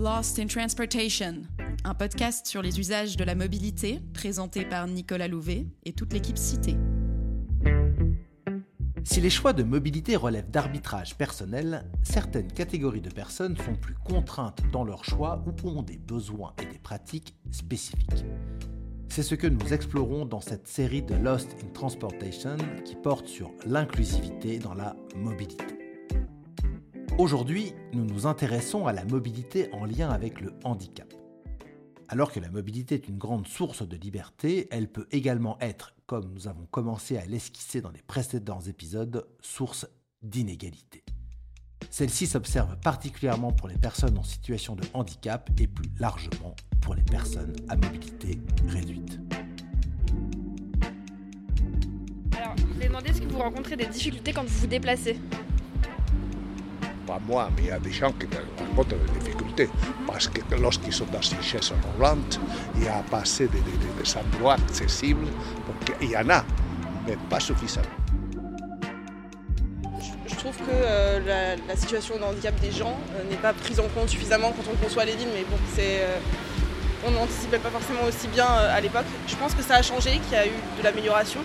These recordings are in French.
Lost in Transportation, un podcast sur les usages de la mobilité présenté par Nicolas Louvet et toute l'équipe citée. Si les choix de mobilité relèvent d'arbitrage personnel, certaines catégories de personnes sont plus contraintes dans leurs choix ou ont des besoins et des pratiques spécifiques. C'est ce que nous explorons dans cette série de Lost in Transportation qui porte sur l'inclusivité dans la mobilité. Aujourd'hui, nous nous intéressons à la mobilité en lien avec le handicap. Alors que la mobilité est une grande source de liberté, elle peut également être, comme nous avons commencé à l'esquisser dans les précédents épisodes, source d'inégalité. Celle-ci s'observe particulièrement pour les personnes en situation de handicap et plus largement pour les personnes à mobilité réduite. Alors, je vais demander est-ce que vous rencontrez des difficultés quand vous vous déplacez pas moi, mais il y a des gens qui rencontrent des difficultés. Parce que lorsqu'ils sont dans une chaise roulante, il y a pas assez de, de, de, des endroits accessibles. Donc il y en a, mais pas suffisamment. Je trouve que euh, la, la, situation de handicap des gens euh, n'est pas prise en compte suffisamment quand on conçoit les villes, mais bon, c'est. Euh, on n'anticipait pas forcément aussi bien euh, à l'époque. Je pense que ça a changé, qu'il y a eu de l'amélioration.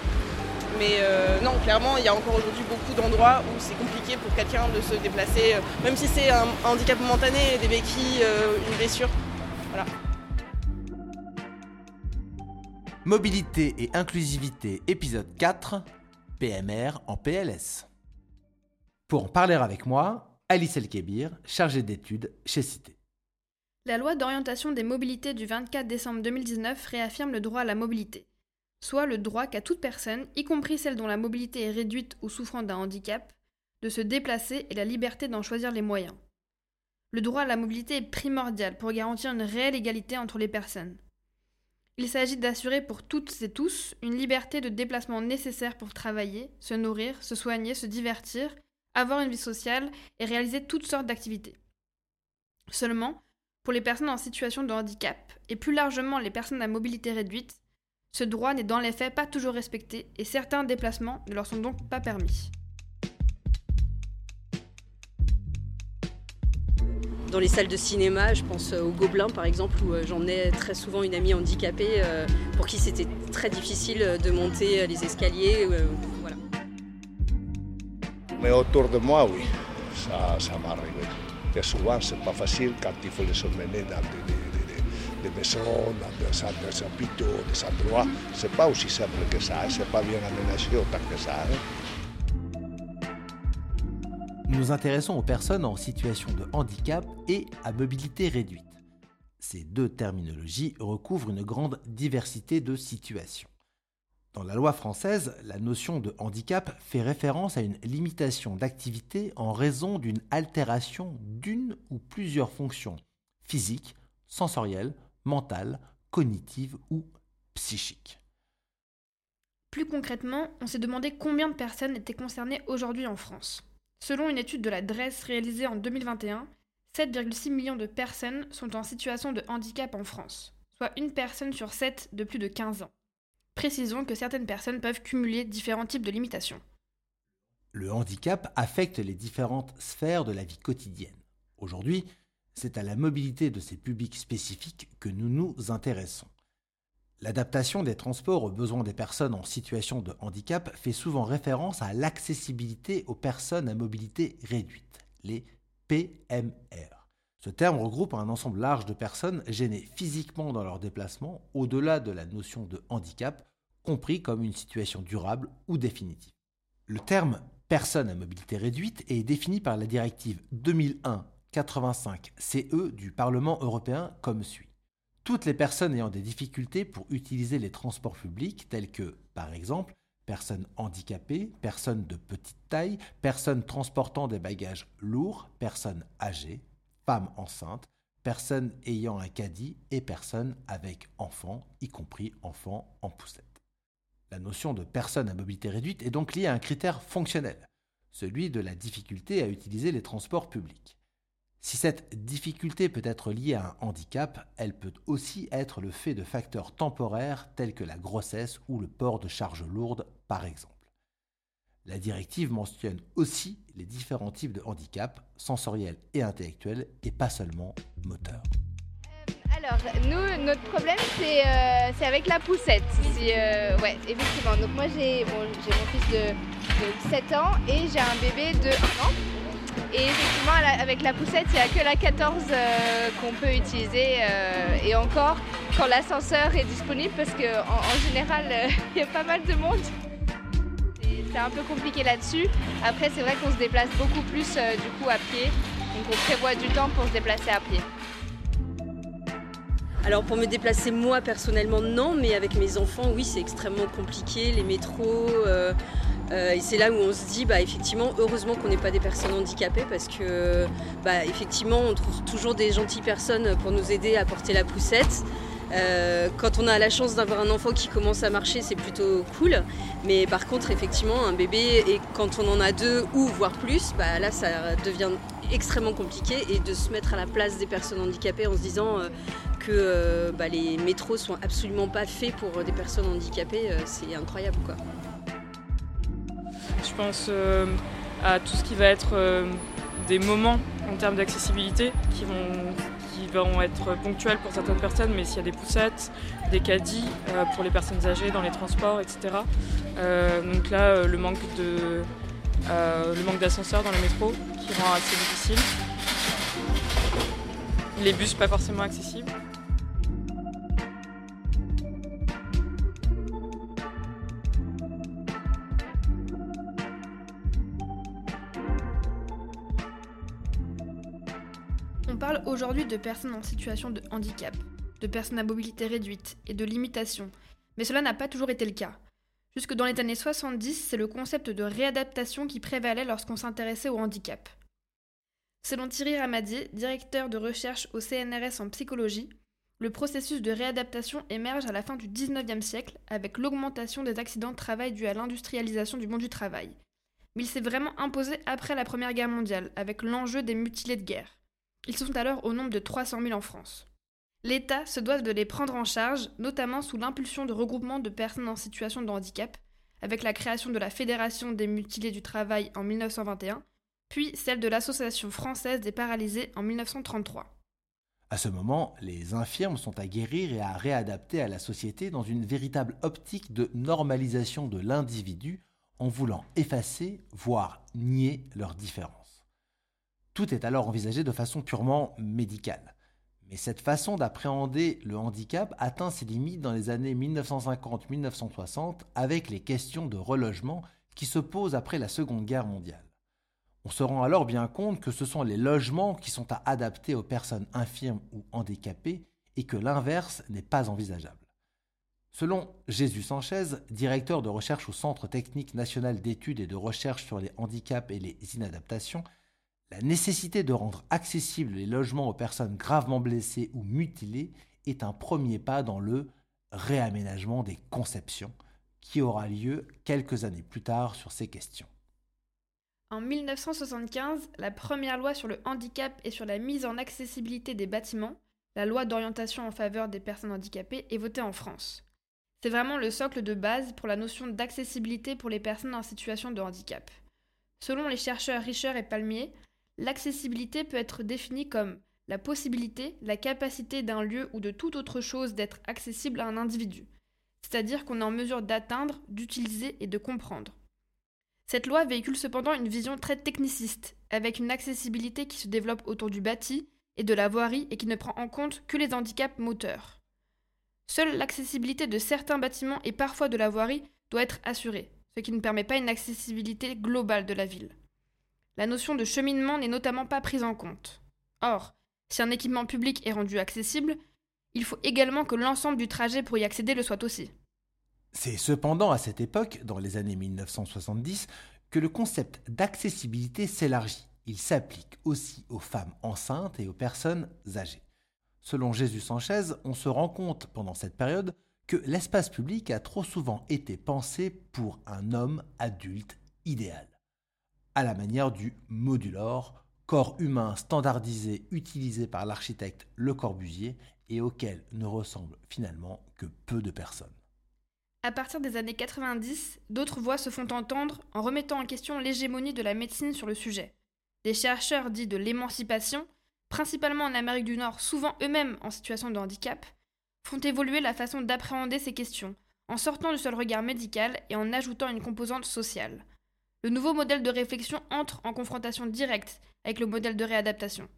Mais euh, non, clairement, il y a encore aujourd'hui beaucoup d'endroits où c'est compliqué pour quelqu'un de se déplacer, euh, même si c'est un handicap momentané, des béquilles, euh, une blessure. Voilà. Mobilité et inclusivité, épisode 4, PMR en PLS. Pour en parler avec moi, Alice Elkebir, chargée d'études chez Cité. La loi d'orientation des mobilités du 24 décembre 2019 réaffirme le droit à la mobilité soit le droit qu'a toute personne, y compris celle dont la mobilité est réduite ou souffrant d'un handicap, de se déplacer et la liberté d'en choisir les moyens. Le droit à la mobilité est primordial pour garantir une réelle égalité entre les personnes. Il s'agit d'assurer pour toutes et tous une liberté de déplacement nécessaire pour travailler, se nourrir, se soigner, se divertir, avoir une vie sociale et réaliser toutes sortes d'activités. Seulement, pour les personnes en situation de handicap, et plus largement les personnes à mobilité réduite, ce droit n'est dans les faits pas toujours respecté et certains déplacements ne leur sont donc pas permis. Dans les salles de cinéma, je pense au Gobelin par exemple, où j'en ai très souvent une amie handicapée pour qui c'était très difficile de monter les escaliers. Voilà. Mais autour de moi, oui, ça, ça m'est arrivé. Et souvent, c'est pas facile quand il faut les emmener dans des, des maisons, dans des, hôpitaux, des endroits. C'est pas aussi simple que ça, c'est pas bien aménagé autant que ça. Nous nous intéressons aux personnes en situation de handicap et à mobilité réduite. Ces deux terminologies recouvrent une grande diversité de situations. Dans la loi française, la notion de handicap fait référence à une limitation d'activité en raison d'une altération d'une ou plusieurs fonctions physiques, sensorielles, mentale, cognitive ou psychique. Plus concrètement, on s'est demandé combien de personnes étaient concernées aujourd'hui en France. Selon une étude de la DRES réalisée en 2021, 7,6 millions de personnes sont en situation de handicap en France, soit une personne sur 7 de plus de 15 ans. Précisons que certaines personnes peuvent cumuler différents types de limitations. Le handicap affecte les différentes sphères de la vie quotidienne. Aujourd'hui, c'est à la mobilité de ces publics spécifiques que nous nous intéressons. L'adaptation des transports aux besoins des personnes en situation de handicap fait souvent référence à l'accessibilité aux personnes à mobilité réduite, les PMR. Ce terme regroupe un ensemble large de personnes gênées physiquement dans leurs déplacements au-delà de la notion de handicap, compris comme une situation durable ou définitive. Le terme personne à mobilité réduite est défini par la directive 2001 85 CE du Parlement européen comme suit. Toutes les personnes ayant des difficultés pour utiliser les transports publics tels que, par exemple, personnes handicapées, personnes de petite taille, personnes transportant des bagages lourds, personnes âgées, femmes enceintes, personnes ayant un caddie et personnes avec enfants, y compris enfants en poussette. La notion de personne à mobilité réduite est donc liée à un critère fonctionnel, celui de la difficulté à utiliser les transports publics. Si cette difficulté peut être liée à un handicap, elle peut aussi être le fait de facteurs temporaires tels que la grossesse ou le port de charges lourdes, par exemple. La directive mentionne aussi les différents types de handicap, sensoriels et intellectuels, et pas seulement moteurs. Alors, nous, notre problème, c'est euh, avec la poussette. Euh, ouais, effectivement. Donc, moi, j'ai mon fils de, 7 ans et j'ai un bébé de 1 an. Et effectivement, avec la poussette, il n'y a que la 14 euh, qu'on peut utiliser. et encore, quand l'ascenseur est disponible, parce qu'en en, général, il y a pas mal de monde. C'est un peu compliqué là-dessus. Après, c'est vrai qu'on se déplace beaucoup plus du coup à pied. Donc, on prévoit du temps pour se déplacer à pied. Alors pour me déplacer moi personnellement non, mais avec mes enfants oui c'est extrêmement compliqué, les métros. Euh, c'est là où on se dit bah effectivement heureusement qu'on n'est pas des personnes handicapées parce que bah effectivement on trouve toujours des gentilles personnes pour nous aider à porter la poussette. Euh, quand on a la chance d'avoir un enfant qui commence à marcher, c'est plutôt cool. Mais par contre, effectivement, un bébé, et quand on en a deux ou voire plus, bah là, ça devient extrêmement compliqué. Et de se mettre à la place des personnes handicapées en se disant que euh, bah, les métros sont absolument pas faits pour des personnes handicapées, c'est incroyable quoi. Je pense euh, à tout ce qui va être des moments en termes d'accessibilité qui vont, qui vont être ponctuels pour certaines personnes, mais s'il y a des poussettes, des caddies pour les personnes âgées dans les transports, etc. donc là, le manque de le manque d'ascenseurs dans les métros qui rend assez difficile. Les bus pas forcément accessibles. Aujourd'hui de personnes en situation de handicap, de personnes à mobilité réduite et de limitation, mais cela n'a pas toujours été le cas. Jusque dans les années 70, c'est le concept de réadaptation qui prévalait lorsqu'on s'intéressait au handicap. Selon Thierry Ramadier, directeur de recherche au CNRS en psychologie, le processus de réadaptation émerge à la fin du 19e siècle avec l'augmentation des accidents de travail dus à l'industrialisation du monde du travail. Mais il s'est vraiment imposé après la Première Guerre mondiale, avec l'enjeu des mutilés de guerre. Ils sont alors au nombre de 300 000 en France. L'État se doit de les prendre en charge, notamment sous l'impulsion de regroupements de personnes en situation de handicap, avec la création de la Fédération des mutilés du travail en 1921, puis celle de l'Association française des paralysés en 1933. À ce moment, les infirmes sont à guérir et à réadapter à la société dans une véritable optique de normalisation de l'individu en voulant effacer, voire nier leurs différences. Tout est alors envisagé de façon purement médicale. Mais cette façon d'appréhender le handicap atteint ses limites dans les années 1950-1960 avec les questions de relogement qui se posent après la Seconde Guerre mondiale. On se rend alors bien compte que ce sont les logements qui sont à adapter aux personnes infirmes ou handicapées et que l'inverse n'est pas envisageable. Selon Jésus Sanchez, directeur de recherche au Centre technique national d'études et de recherche sur les handicaps et les inadaptations, la nécessité de rendre accessibles les logements aux personnes gravement blessées ou mutilées est un premier pas dans le réaménagement des conceptions qui aura lieu quelques années plus tard sur ces questions. En 1975, la première loi sur le handicap et sur la mise en accessibilité des bâtiments, la loi d'orientation en faveur des personnes handicapées, est votée en France. C'est vraiment le socle de base pour la notion d'accessibilité pour les personnes en situation de handicap. Selon les chercheurs Richer et Palmier, L'accessibilité peut être définie comme la possibilité, la capacité d'un lieu ou de toute autre chose d'être accessible à un individu, c'est-à-dire qu'on est en mesure d'atteindre, d'utiliser et de comprendre. Cette loi véhicule cependant une vision très techniciste, avec une accessibilité qui se développe autour du bâti et de la voirie et qui ne prend en compte que les handicaps moteurs. Seule l'accessibilité de certains bâtiments et parfois de la voirie doit être assurée, ce qui ne permet pas une accessibilité globale de la ville. La notion de cheminement n'est notamment pas prise en compte. Or, si un équipement public est rendu accessible, il faut également que l'ensemble du trajet pour y accéder le soit aussi. C'est cependant à cette époque, dans les années 1970, que le concept d'accessibilité s'élargit. Il s'applique aussi aux femmes enceintes et aux personnes âgées. Selon Jésus Sanchez, on se rend compte pendant cette période que l'espace public a trop souvent été pensé pour un homme adulte idéal à la manière du modulor, corps humain standardisé utilisé par l'architecte Le Corbusier et auquel ne ressemblent finalement que peu de personnes. À partir des années 90, d'autres voix se font entendre en remettant en question l'hégémonie de la médecine sur le sujet. Des chercheurs dits de l'émancipation, principalement en Amérique du Nord, souvent eux-mêmes en situation de handicap, font évoluer la façon d'appréhender ces questions, en sortant du seul regard médical et en ajoutant une composante sociale. Le nouveau modèle de réflexion entre en confrontation directe avec le modèle de réadaptation.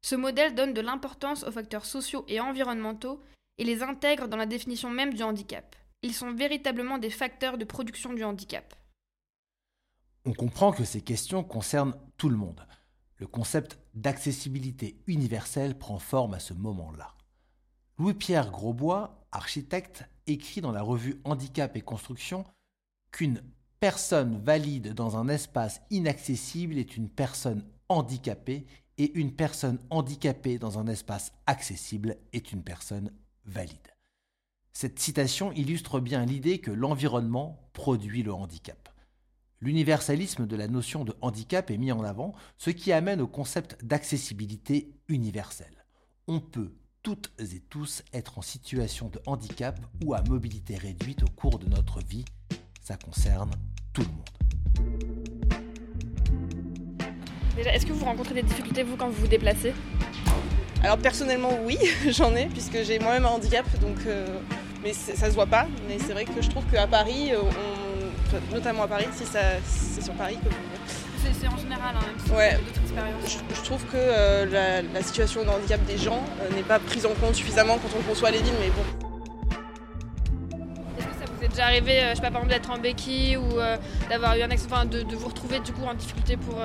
Ce modèle donne de l'importance aux facteurs sociaux et environnementaux et les intègre dans la définition même du handicap. Ils sont véritablement des facteurs de production du handicap. On comprend que ces questions concernent tout le monde. Le concept d'accessibilité universelle prend forme à ce moment-là. Louis-Pierre Grosbois, architecte, écrit dans la revue Handicap et Construction qu'une personne valide dans un espace inaccessible est une personne handicapée et une personne handicapée dans un espace accessible est une personne valide. Cette citation illustre bien l'idée que l'environnement produit le handicap. L'universalisme de la notion de handicap est mis en avant, ce qui amène au concept d'accessibilité universelle. On peut toutes et tous être en situation de handicap ou à mobilité réduite au cours de notre vie. Ça concerne tout le monde. Déjà, est-ce que vous rencontrez des difficultés, vous, quand vous vous déplacez? Alors personnellement, oui, j'en ai, puisque j'ai moi-même un handicap, donc euh, mais ça se voit pas. Mais c'est vrai que je trouve qu'à Paris, euh, on, notamment à Paris, si c'est sur Paris que c'est en général, hein, ouais. d'autres expériences. Je, trouve que euh, la, situation de handicap des gens euh, n'est pas prise en compte suffisamment quand on conçoit les villes, mais bon. Déjà arrivé, je sais pas, par exemple, d'être en béquille ou d'avoir eu un accident, enfin, de, de, vous retrouver du coup en difficulté pour,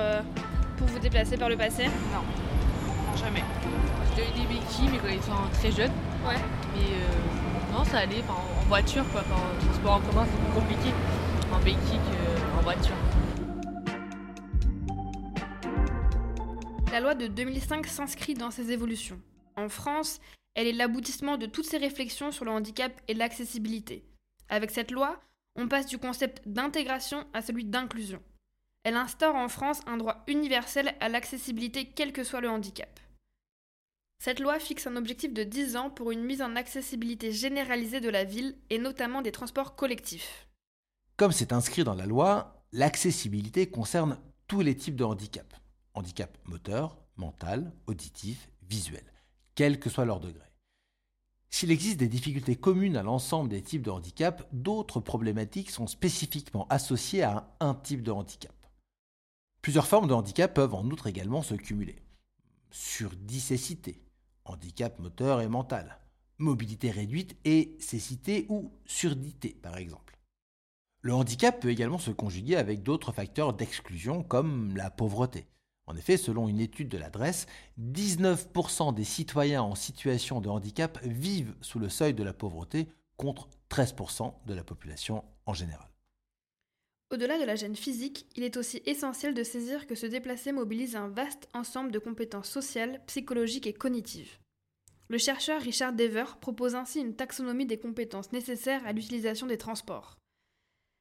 pour vous déplacer par le passé Non, non jamais. J'ai eu des béquilles, mais quand ils sont très jeunes. Ouais. Mais non, ça allait. en voiture, quoi. en transport en commun, c'est plus compliqué en béquille qu'en voiture. La loi de 2005 s'inscrit dans ces évolutions. En France, elle est l'aboutissement de toutes ces réflexions sur le handicap et l'accessibilité. Avec cette loi, on passe du concept d'intégration à celui d'inclusion. Elle instaure en France un droit universel à l'accessibilité quel que soit le handicap. Cette loi fixe un objectif de 10 ans pour une mise en accessibilité généralisée de la ville et notamment des transports collectifs. Comme c'est inscrit dans la loi, l'accessibilité concerne tous les types de handicap. Handicap moteur, mental, auditif, visuel, quel que soit leur degré. S'il existe des difficultés communes à l'ensemble des types de handicap, d'autres problématiques sont spécifiquement associées à un type de handicap. Plusieurs formes de handicap peuvent en outre également se cumuler. Surdicécité, handicap moteur et mental, mobilité réduite et cécité ou surdité par exemple. Le handicap peut également se conjuguer avec d'autres facteurs d'exclusion comme la pauvreté. En effet, selon une étude de l'adresse, 19% des citoyens en situation de handicap vivent sous le seuil de la pauvreté contre 13% de la population en général. Au-delà de la gêne physique, il est aussi essentiel de saisir que se déplacer mobilise un vaste ensemble de compétences sociales, psychologiques et cognitives. Le chercheur Richard Dever propose ainsi une taxonomie des compétences nécessaires à l'utilisation des transports.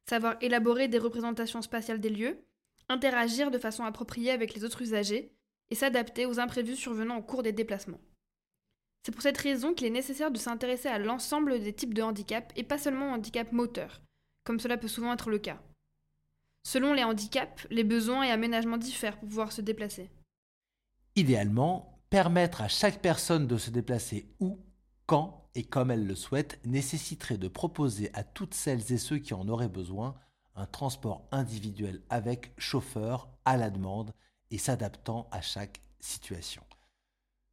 Savoir élaborer des représentations spatiales des lieux, interagir de façon appropriée avec les autres usagers et s'adapter aux imprévus survenant au cours des déplacements. C'est pour cette raison qu'il est nécessaire de s'intéresser à l'ensemble des types de handicap et pas seulement au handicap moteur, comme cela peut souvent être le cas. Selon les handicaps, les besoins et aménagements diffèrent pour pouvoir se déplacer. Idéalement, permettre à chaque personne de se déplacer où, quand et comme elle le souhaite nécessiterait de proposer à toutes celles et ceux qui en auraient besoin un transport individuel avec chauffeur à la demande et s'adaptant à chaque situation.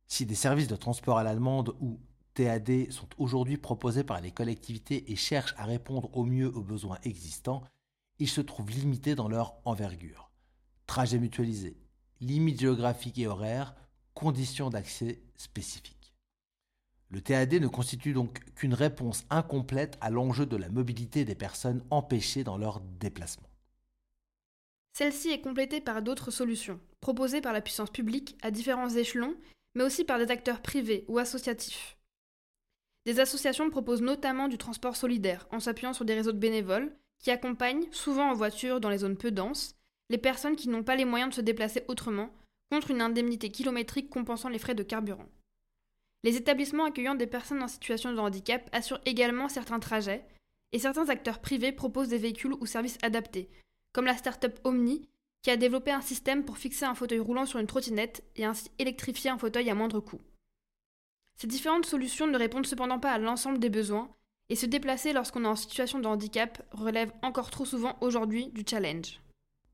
Si des services de transport à la demande ou TAD sont aujourd'hui proposés par les collectivités et cherchent à répondre au mieux aux besoins existants, ils se trouvent limités dans leur envergure. Trajet mutualisé, limites géographiques et horaires, conditions d'accès spécifiques. Le TAD ne constitue donc qu'une réponse incomplète à l'enjeu de la mobilité des personnes empêchées dans leur déplacement. Celle-ci est complétée par d'autres solutions, proposées par la puissance publique à différents échelons, mais aussi par des acteurs privés ou associatifs. Des associations proposent notamment du transport solidaire en s'appuyant sur des réseaux de bénévoles qui accompagnent, souvent en voiture dans les zones peu denses, les personnes qui n'ont pas les moyens de se déplacer autrement, contre une indemnité kilométrique compensant les frais de carburant. Les établissements accueillant des personnes en situation de handicap assurent également certains trajets, et certains acteurs privés proposent des véhicules ou services adaptés, comme la start-up Omni, qui a développé un système pour fixer un fauteuil roulant sur une trottinette et ainsi électrifier un fauteuil à moindre coût. Ces différentes solutions ne répondent cependant pas à l'ensemble des besoins, et se déplacer lorsqu'on est en situation de handicap relève encore trop souvent aujourd'hui du challenge.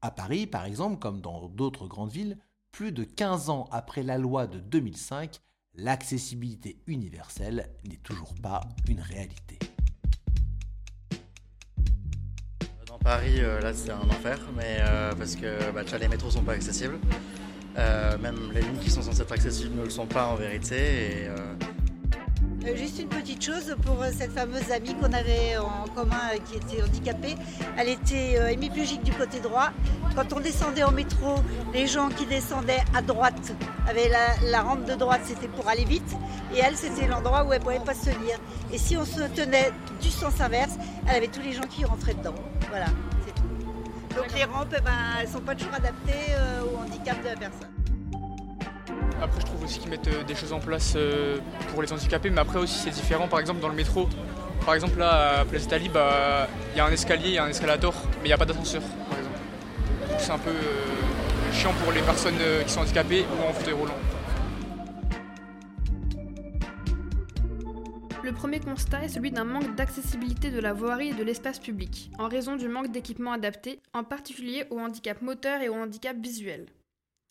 À Paris, par exemple, comme dans d'autres grandes villes, plus de 15 ans après la loi de 2005, l'accessibilité universelle n'est toujours pas une réalité. Dans Paris, euh, là c'est un enfer, mais euh, parce que bah, les métros sont pas accessibles. Euh, même les lignes qui sont censées être accessibles ne le sont pas en vérité. Juste une petite chose pour euh, cette fameuse amie qu'on avait en commun euh, qui était handicapée. Elle était hémiplégique du côté droit. Quand on descendait en métro, les gens qui descendaient à droite avaient la, rampe de droite, c'était pour aller vite. Et elle, c'était l'endroit où elle ne pouvait pas se tenir. Et si on se tenait du sens inverse, elle avait tous les gens qui rentraient dedans. Voilà, c'est tout. Donc les rampes, eh ben, elles ne sont pas toujours adaptées au handicap de la personne. Après, je trouve aussi qu'ils mettent euh, des choses en place euh, pour les handicapés, mais après aussi c'est différent. Par exemple, dans le métro, par exemple là à Place Italie, bah, il y a un escalier, il y a un escalator, mais il n'y a pas d'ascenseur, par exemple. c'est un peu euh, chiant pour les personnes qui sont handicapées ou en fauteuil roulant. Le premier constat est celui d'un manque d'accessibilité de la voirie et de l'espace public, en raison du manque d'équipements adaptés, en particulier au handicap moteur et au handicap visuel.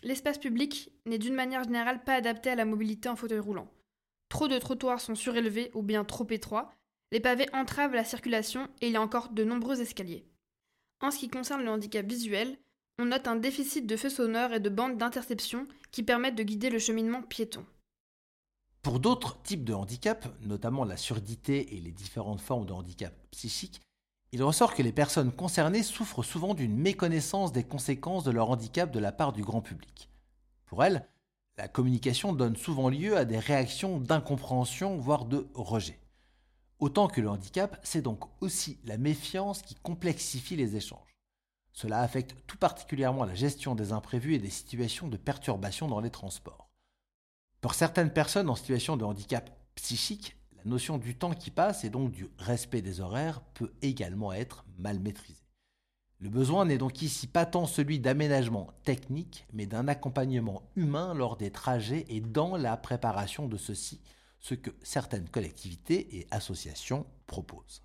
L'espace public n'est d'une manière générale pas adapté à la mobilité en fauteuil roulant. Trop de trottoirs sont surélevés ou bien trop étroits, les pavés entravent la circulation et il y a encore de nombreux escaliers. En ce qui concerne le handicap visuel, on note un déficit de feux sonores et de bandes d'interception qui permettent de guider le cheminement piéton. Pour d'autres types de handicap, notamment la surdité et les différentes formes de handicap psychique, il ressort que les personnes concernées souffrent souvent d'une méconnaissance des conséquences de leur handicap de la part du grand public. Pour elles, la communication donne souvent lieu à des réactions d'incompréhension, voire de rejet. Autant que le handicap, c'est donc aussi la méfiance qui complexifie les échanges. Cela affecte tout particulièrement la gestion des imprévus et des situations de perturbation dans les transports. Pour certaines personnes en situation de handicap psychique, la notion du temps qui passe et donc du respect des horaires peut également être mal maîtrisée. Le besoin n'est donc ici pas tant celui d'aménagement technique, mais d'un accompagnement humain lors des trajets et dans la préparation de ceux-ci, ce que certaines collectivités et associations proposent.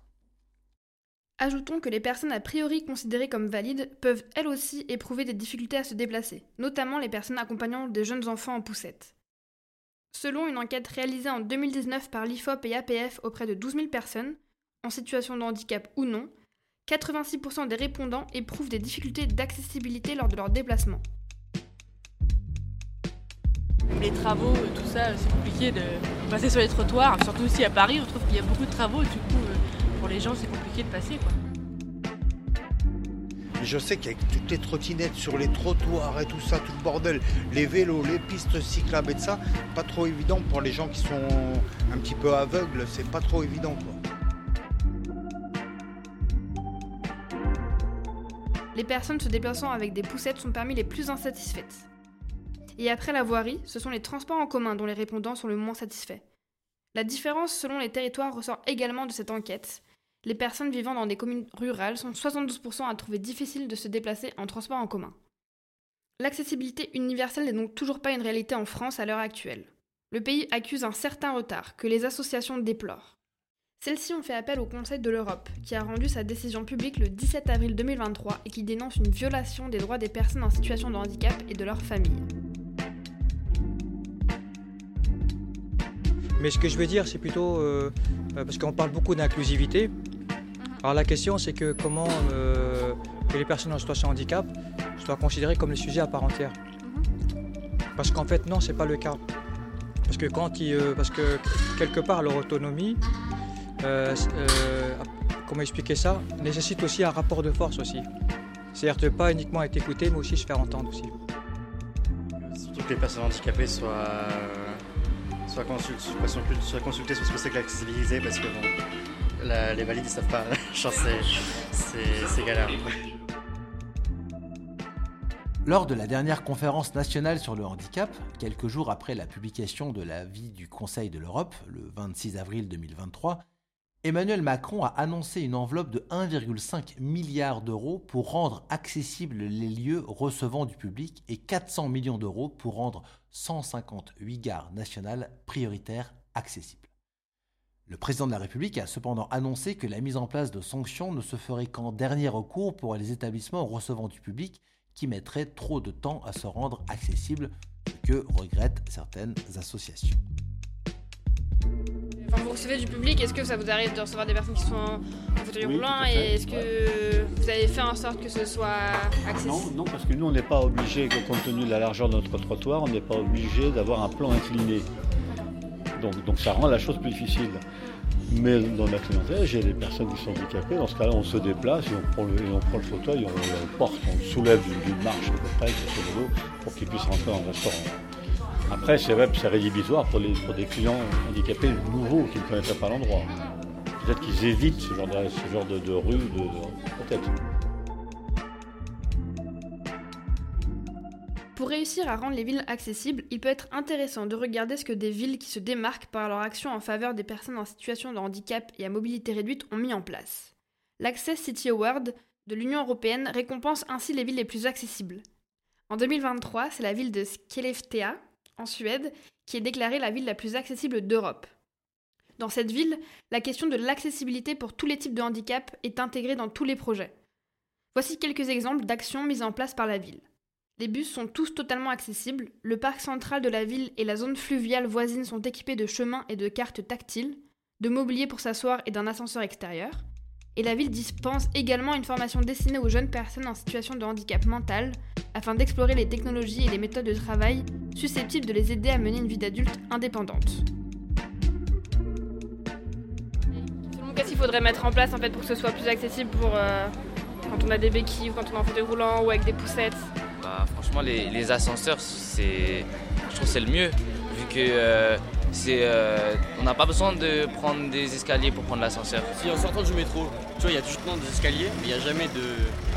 Ajoutons que les personnes a priori considérées comme valides peuvent elles aussi éprouver des difficultés à se déplacer, notamment les personnes accompagnant des jeunes enfants en poussette. Selon une enquête réalisée en 2019 par l'IFOP et APF auprès de 12 000 personnes, en situation de handicap ou non, 86% des répondants éprouvent des difficultés d'accessibilité lors de leur déplacement. Les travaux, tout ça, c'est compliqué de passer sur les trottoirs, surtout aussi à Paris, on trouve qu'il y a beaucoup de travaux, du coup, euh, pour les gens, c'est compliqué de passer. Je sais qu'avec toutes les trottinettes sur les trottoirs et tout ça, tout le bordel, les vélos, les pistes cyclables et tout ça, pas trop évident pour les gens qui sont un petit peu aveugles, c'est pas trop évident quoi. Les personnes se déplaçant avec des poussettes sont parmi les plus insatisfaites. Et après la voirie, ce sont les transports en commun dont les répondants sont le moins satisfaits. La différence selon les territoires ressort également de cette enquête, les personnes vivant dans des communes rurales sont 72% à trouver difficile de se déplacer en transport en commun. L'accessibilité universelle n'est donc toujours pas une réalité en France à l'heure actuelle. Le pays accuse un certain retard que les associations déplorent. Celles-ci ont fait appel au Conseil de l'Europe, qui a rendu sa décision publique le 17 avril 2023 et qui dénonce une violation des droits des personnes en situation de handicap et de leurs familles. Mais ce que je veux dire, c'est plutôt, euh, euh, parce qu'on parle beaucoup d'inclusivité, alors la question, c'est que comment euh, les personnes en situation de handicap soient considérées comme des sujets à part entière. Parce qu'en fait, non, c'est pas le cas. Parce que quand ils, euh, parce que quelque part, leur autonomie, euh, comment expliquer ça, nécessite aussi un rapport de force aussi. C'est-à-dire de pas uniquement être écouté, mais aussi se faire entendre aussi. Surtout que les personnes handicapées soient, soient, consultées, sur ce que c'est que l'accessibilité, parce que les valides ne savent pas. c'est galère. Lors de la dernière conférence nationale sur le handicap, quelques jours après la publication de l'avis du Conseil de l'Europe, le 26 avril 2023, Emmanuel Macron a annoncé une enveloppe de 1,5 milliard d'euros pour rendre accessibles les lieux recevant du public et 400 millions d'euros pour rendre 158 gares nationales prioritaires accessibles. Le président de la République a cependant annoncé que la mise en place de sanctions ne se ferait qu'en dernier recours pour les établissements recevant du public qui mettraient trop de temps à se rendre accessibles, ce que regrettent certaines associations. Enfin, vous recevez du public, est-ce que ça vous arrive de recevoir des personnes qui sont en fauteuil roulant et est-ce que vous avez fait en sorte que ce soit accessible non, non, parce que nous on n'est pas obligé, compte tenu de la largeur de notre trottoir, on n'est pas obligé d'avoir un plan incliné. Donc, donc ça rend la chose plus difficile. Mais dans la clientèle, j'ai des personnes qui sont handicapées. Dans ce cas-là, on se déplace et on prend le, et on prend le fauteuil, on, porte, on le soulève d'une marche à peu près, pour qu'il puisse rentrer dans le restaurant. Après, c'est vrai, c'est rédhibitoire pour, les, pour des clients handicapés nouveaux qui ne connaissent pas l'endroit. Peut-être qu'ils évitent ce genre de, ce genre de, de rue, de, peut-être. Pour réussir à rendre les villes accessibles, il peut être intéressant de regarder ce que des villes qui se démarquent par leur action en faveur des personnes en situation de handicap et à mobilité réduite ont mis en place. L'Access City Award de l'Union européenne récompense ainsi les villes les plus accessibles. En 2023, c'est la ville de Skellefteå, en Suède, qui est déclarée la ville la plus accessible d'Europe. Dans cette ville, la question de l'accessibilité pour tous les types de handicap est intégrée dans tous les projets. Voici quelques exemples d'actions mises en place par la ville. Les bus sont tous totalement accessibles, le parc central de la ville et la zone fluviale voisine sont équipés de chemins et de cartes tactiles, de mobilier pour s'asseoir et d'un ascenseur extérieur, et la ville dispense également une formation destinée aux jeunes personnes en situation de handicap mental, afin d'explorer les technologies et les méthodes de travail susceptibles de les aider à mener une vie d'adulte indépendante. Qu'est-ce qu'il faudrait mettre en place pour que ce soit plus accessible euh, quand on a des béquilles, quand on est en fauteuil roulant ou avec des poussettes bah, franchement, les, ascenseurs, c'est, je trouve c'est le mieux, vu que euh, c'est, euh, on n'a pas besoin de prendre des escaliers pour prendre l'ascenseur. Si en sortant du métro, tu vois, il y a toujours des escaliers, mais il n'y a jamais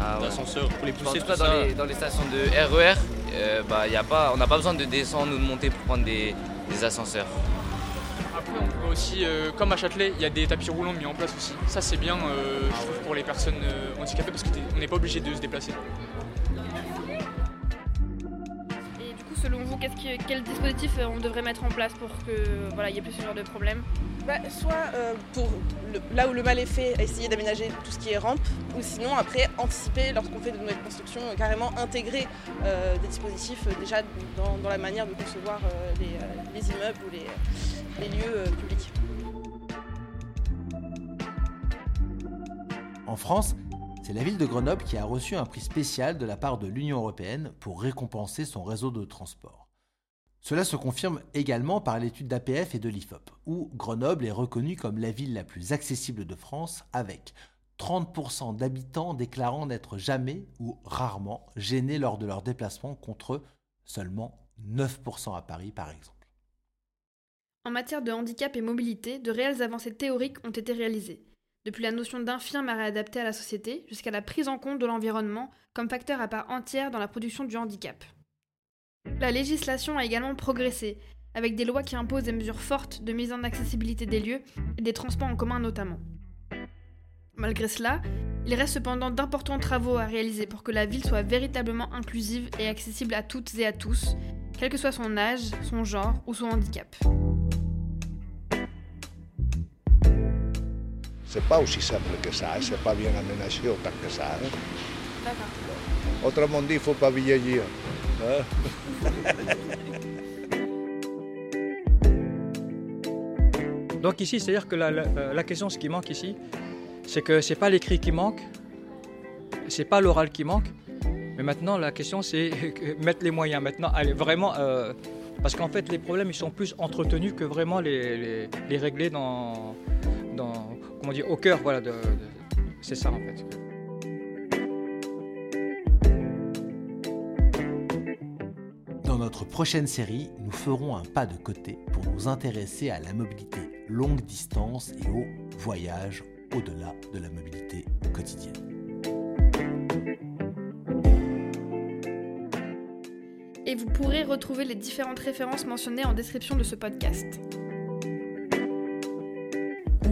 ah d'ascenseur pour les pousser. Tout dans, les, dans les stations de RER, e euh, bah, y a pas, on n'a pas besoin de descendre ou de monter pour prendre des, ascenseurs. Après, on peut aussi, comme à Châtelet, il y a des tapis roulants mis en place aussi. Ça, c'est bien, je trouve, pour les personnes handicapées parce qu'on n'est pas obligé de se déplacer. Selon vous, quel dispositif euh, on devrait mettre en place pour que voilà, il n'y ait plus ce genre de problème bah, Soit euh, pour là où le mal est fait, essayer d'aménager tout ce qui est rampe, ou sinon après anticiper lorsqu'on fait de nouvelles constructions, euh, carrément intégrer des dispositifs déjà dans, la manière de concevoir les, immeubles ou les, les lieux publics. En France, c'est la ville de Grenoble qui a reçu un prix spécial de la part de l'Union européenne pour récompenser son réseau de transport. Cela se confirme également par l'étude d'APF et de l'IFOP, où Grenoble est reconnue comme la ville la plus accessible de France avec 30% d'habitants déclarant n'être jamais ou rarement gênés lors de leur déplacement contre seulement 9% à Paris par exemple. En matière de handicap et mobilité, de réelles avancées théoriques ont été réalisées depuis la notion d'infirme à réadapter à la société jusqu'à la prise en compte de l'environnement comme facteur à part entière dans la production du handicap. La législation a également progressé, avec des lois qui imposent des mesures fortes de mise en accessibilité des lieux et des transports en commun notamment. Malgré cela, il reste cependant d'importants travaux à réaliser pour que la ville soit véritablement inclusive et accessible à toutes et à tous, quel que soit son âge, son genre ou son handicap. C'est pas aussi simple que ça, c'est pas bien aménagé autant que ça. Hein. D'accord. Autrement dit, il faut pas vieillir. Hein. Donc ici, c'est-à-dire que la, la, question, ce qui manque ici, c'est que c'est pas l'écrit qui manque, c'est pas l'oral qui manque, mais maintenant la question c'est mettre les moyens. Maintenant, allez, vraiment, euh, parce qu'en fait les problèmes ils sont plus entretenus que vraiment les, les, les régler dans, dans, comment dire, au cœur, voilà, de, c'est ça en fait. Dans notre prochaine série, nous ferons un pas de côté pour nous intéresser à la mobilité longue distance et au voyage au-delà de la mobilité quotidienne. Et vous pourrez retrouver les différentes références mentionnées en description de ce podcast.